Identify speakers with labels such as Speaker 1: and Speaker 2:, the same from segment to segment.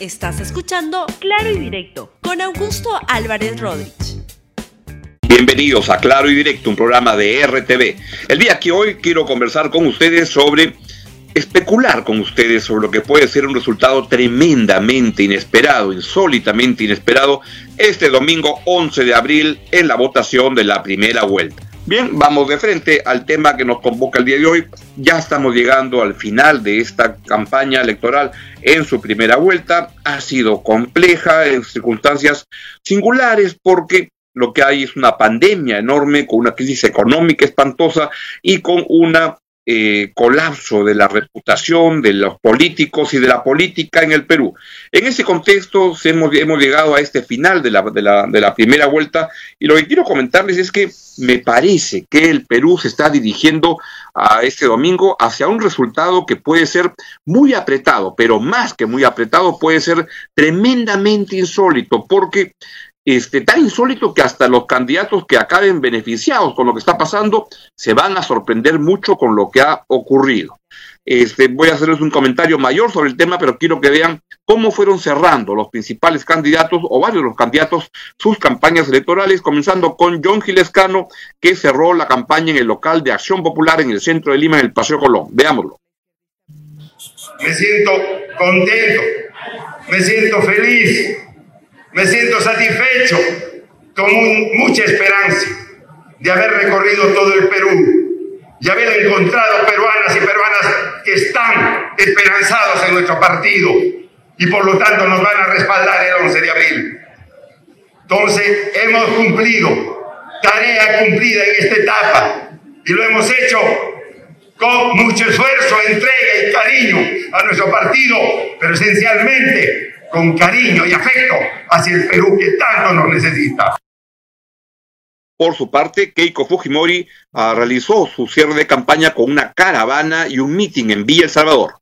Speaker 1: Estás escuchando Claro y Directo con Augusto Álvarez Rodríguez.
Speaker 2: Bienvenidos a Claro y Directo, un programa de RTV. El día que hoy quiero conversar con ustedes sobre especular con ustedes sobre lo que puede ser un resultado tremendamente inesperado, insólitamente inesperado, este domingo 11 de abril en la votación de la primera vuelta. Bien, vamos de frente al tema que nos convoca el día de hoy. Ya estamos llegando al final de esta campaña electoral en su primera vuelta. Ha sido compleja en circunstancias singulares porque lo que hay es una pandemia enorme con una crisis económica espantosa y con una eh, colapso de la reputación de los políticos y de la política en el Perú. En ese contexto hemos, hemos llegado a este final de la, de, la, de la primera vuelta y lo que quiero comentarles es que me parece que el Perú se está dirigiendo a este domingo hacia un resultado que puede ser muy apretado, pero más que muy apretado puede ser tremendamente insólito, porque este, tan insólito que hasta los candidatos que acaben beneficiados con lo que está pasando se van a sorprender mucho con lo que ha ocurrido. Este, voy a hacerles un comentario mayor sobre el tema, pero quiero que vean cómo fueron cerrando los principales candidatos o varios de los candidatos sus campañas electorales, comenzando con John Gilescano, que cerró la campaña en el local de Acción Popular en el centro de Lima, en el Paseo Colón. Veámoslo.
Speaker 3: Me siento contento, me siento feliz me siento satisfecho, con mucha esperanza de haber recorrido todo el Perú y haber encontrado peruanas y peruanas que están esperanzados en nuestro partido y por lo tanto nos van a respaldar el 11 de abril. Entonces hemos cumplido, tarea cumplida en esta etapa y lo hemos hecho con mucho esfuerzo, entrega y cariño a nuestro partido, pero esencialmente con cariño y afecto hacia el Perú que tanto nos necesita.
Speaker 2: Por su parte, Keiko Fujimori uh, realizó su cierre de campaña con una caravana y un meeting en Villa El Salvador.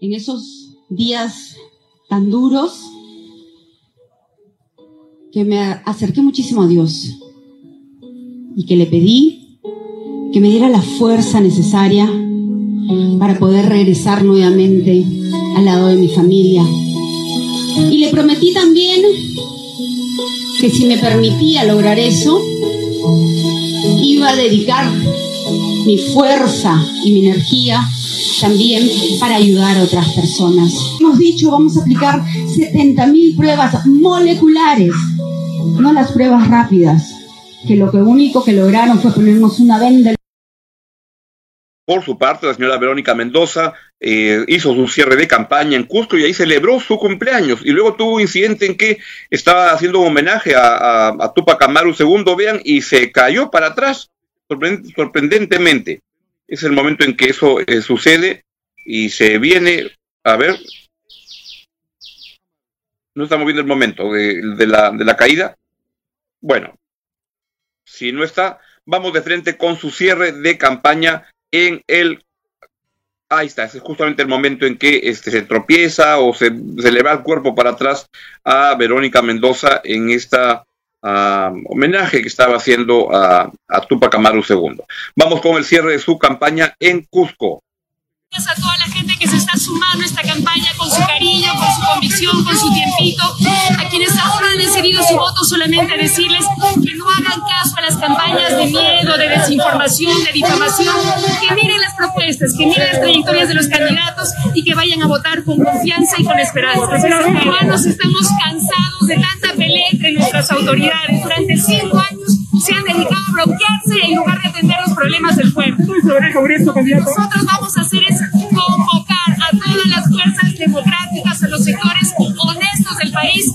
Speaker 4: En esos días tan duros, que me acerqué muchísimo a Dios y que le pedí que me diera la fuerza necesaria para poder regresar nuevamente al lado de mi familia. Y le prometí también que si me permitía lograr eso, iba a dedicar mi fuerza y mi energía también para ayudar a otras personas. Hemos dicho, vamos a aplicar 70.000 pruebas moleculares, no las pruebas rápidas, que lo único que lograron fue ponernos una venda
Speaker 2: por su parte, la señora Verónica Mendoza eh, hizo su cierre de campaña en Cusco y ahí celebró su cumpleaños. Y luego tuvo un incidente en que estaba haciendo un homenaje a, Tupac Amaru II, vean, y se cayó para atrás, sorprendentemente. Es el momento en que eso eh, sucede y se viene, a ver, no estamos viendo el momento de, la, de la caída. Bueno, si no está, vamos de frente con su cierre de campaña en el ahí está, es justamente el momento en que este, se tropieza o se, se le va el cuerpo para atrás a Verónica Mendoza en esta uh, homenaje que estaba haciendo a, a Tupac Amaru II. Vamos con el cierre de su campaña en Cusco.
Speaker 5: Gracias a toda la gente que se está sumando a esta campaña con su cariño, con su convicción, con su tiempito. Voto, solamente decirles que no hagan caso a las campañas de miedo, de desinformación, de difamación, que miren las propuestas, que miren las trayectorias de los candidatos y que vayan a votar con confianza y con esperanza. Los peruanos estamos cansados de tanta pelea entre nuestras autoridades. Durante cinco años se han dedicado a bloquearse en lugar de atender los problemas del pueblo. Nosotros vamos a hacer es convocar a todas las fuerzas democráticas, a los sectores honestos del país,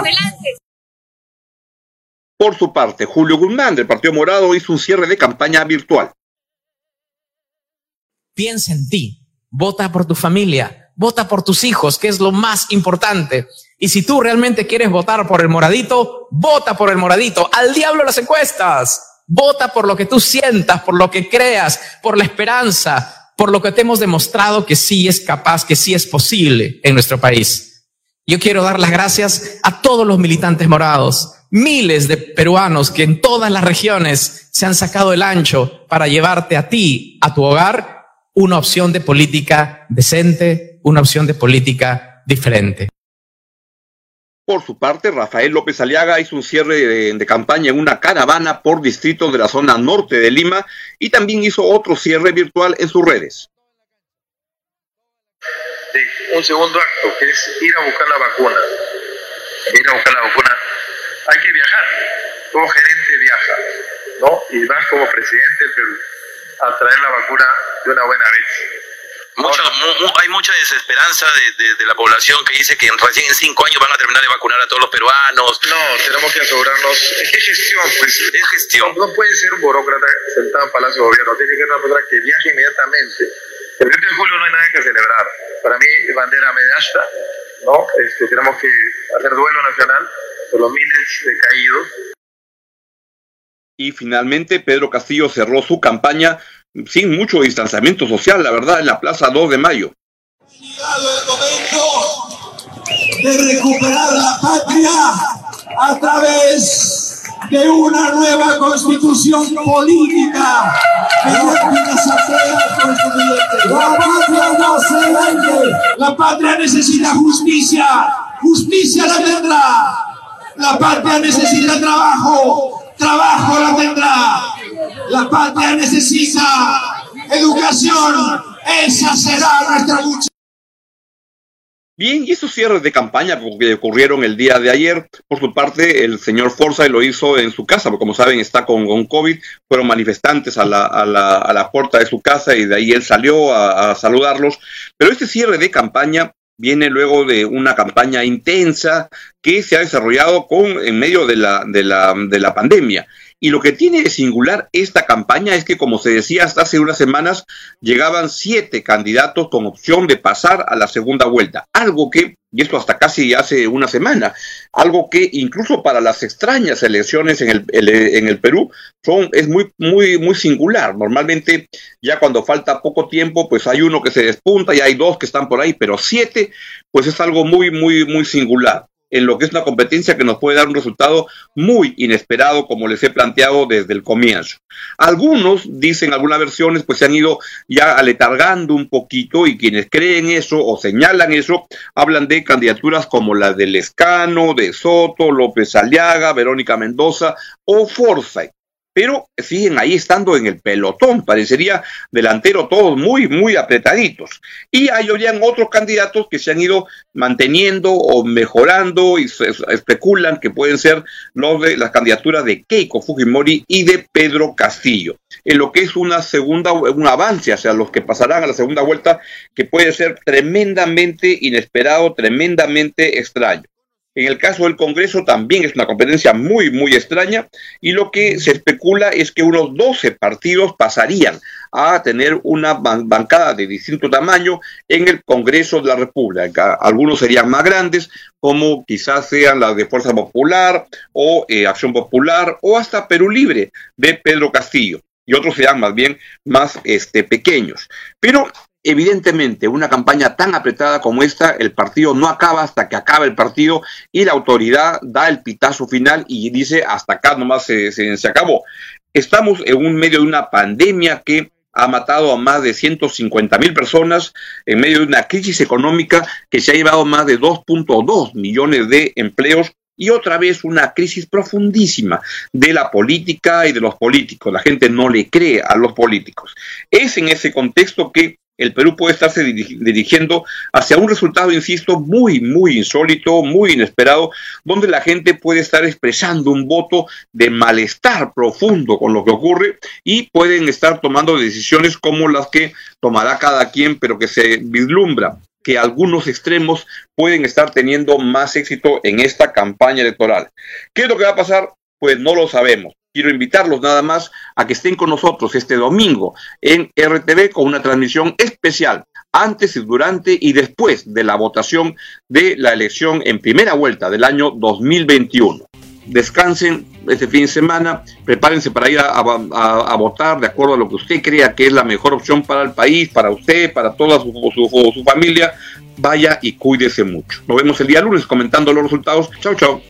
Speaker 5: una agenda por delante.
Speaker 2: Por su parte, Julio Guzmán del Partido Morado hizo un cierre de campaña virtual.
Speaker 6: Piensa en ti, vota por tu familia, vota por tus hijos, que es lo más importante. Y si tú realmente quieres votar por el moradito, vota por el moradito. Al diablo las encuestas. Vota por lo que tú sientas, por lo que creas, por la esperanza, por lo que te hemos demostrado que sí es capaz, que sí es posible en nuestro país. Yo quiero dar las gracias a todos los militantes morados, miles de peruanos que en todas las regiones se han sacado el ancho para llevarte a ti, a tu hogar, una opción de política decente, una opción de política diferente.
Speaker 2: Por su parte, Rafael López Aliaga hizo un cierre de, campaña en una caravana por distrito de la zona norte de Lima y también hizo otro cierre virtual en sus redes.
Speaker 7: Un segundo acto, que es ir a buscar la vacuna. Ir a buscar la vacuna. Hay que viajar. Todo gerente viaja, ¿no? Y más como presidente del Perú a traer la vacuna de una buena vez
Speaker 8: hay mucha desesperanza de, la población que dice que recién en cinco años van a terminar de vacunar a todos los peruanos.
Speaker 7: No, tenemos que asegurarnos. Es gestión, pues.
Speaker 8: Es gestión.
Speaker 7: No, puede ser un burócrata sentado en Palacio de Gobierno. Tiene que ser una persona que viaje inmediatamente. El 20 de julio no hay nada que celebrar. Para mí, bandera medasta, ¿no? Este, tenemos que hacer duelo nacional por los miles de caídos.
Speaker 2: Y finalmente, Pedro Castillo cerró su campaña sin mucho distanciamiento social, la verdad, en la Plaza 2 de Mayo.
Speaker 9: Ha llegado el momento de recuperar la patria a través de una nueva constitución política que La patria no se vende. La patria necesita justicia. Justicia la tendrá. La patria necesita trabajo. Trabajo la tendrá. La patria necesita educación. Esa será nuestra lucha.
Speaker 2: Bien, y esos cierres de campaña que ocurrieron el día de ayer, por su parte, el señor Forza lo hizo en su casa, porque como saben está con, con COVID, fueron manifestantes a la, a, la, a la, puerta de su casa y de ahí él salió a, a saludarlos. Pero este cierre de campaña viene luego de una campaña intensa que se ha desarrollado con, en medio de la, de la, de la pandemia. Y lo que tiene de singular esta campaña es que, como se decía hasta hace unas semanas, llegaban siete candidatos con opción de pasar a la segunda vuelta. Algo que, y esto hasta casi hace una semana, algo que incluso para las extrañas elecciones en el, en el Perú son, es muy, muy, muy singular. Normalmente, ya cuando falta poco tiempo, pues hay uno que se despunta y hay dos que están por ahí, pero siete, pues es algo muy, muy, muy singular en lo que es una competencia que nos puede dar un resultado muy inesperado, como les he planteado desde el comienzo. Algunos dicen, algunas versiones, pues se han ido ya aletargando un poquito y quienes creen eso o señalan eso, hablan de candidaturas como la de Lescano, de Soto, López Aliaga, Verónica Mendoza o Forsyth pero siguen ahí estando en el pelotón, parecería delantero todos muy, muy apretaditos. Y hay otros candidatos que se han ido manteniendo o mejorando y se especulan que pueden ser los de las candidaturas de Keiko Fujimori y de Pedro Castillo, en lo que es una segunda, un avance hacia los que pasarán a la segunda vuelta que puede ser tremendamente inesperado, tremendamente extraño. En el caso del Congreso también es una competencia muy, muy extraña y lo que se especula es que unos 12 partidos pasarían a tener una bancada de distinto tamaño en el Congreso de la República. Algunos serían más grandes, como quizás sean las de Fuerza Popular o eh, Acción Popular o hasta Perú Libre de Pedro Castillo y otros serían más bien más este, pequeños. Pero Evidentemente, una campaña tan apretada como esta, el partido no acaba hasta que acaba el partido y la autoridad da el pitazo final y dice hasta acá nomás se, se, acabó. Estamos en un medio de una pandemia que ha matado a más de 150 mil personas en medio de una crisis económica que se ha llevado más de 2.2 millones de empleos y otra vez una crisis profundísima de la política y de los políticos. La gente no le cree a los políticos. Es en ese contexto que el Perú puede estarse dirigiendo hacia un resultado, insisto, muy, muy insólito, muy inesperado, donde la gente puede estar expresando un voto de malestar profundo con lo que ocurre y pueden estar tomando decisiones como las que tomará cada quien, pero que se vislumbra que algunos extremos pueden estar teniendo más éxito en esta campaña electoral. ¿Qué es lo que va a pasar? Pues no lo sabemos quiero invitarlos nada más a que estén con nosotros este domingo en RTV con una transmisión especial antes, durante y después de la votación de la elección en primera vuelta del año 2021. Descansen este fin de semana, prepárense para ir a, votar de acuerdo a lo que usted crea que es la mejor opción para el país, para usted, para toda su familia. Vaya y cuídese mucho. Nos vemos el día lunes comentando los resultados. Chao, chao.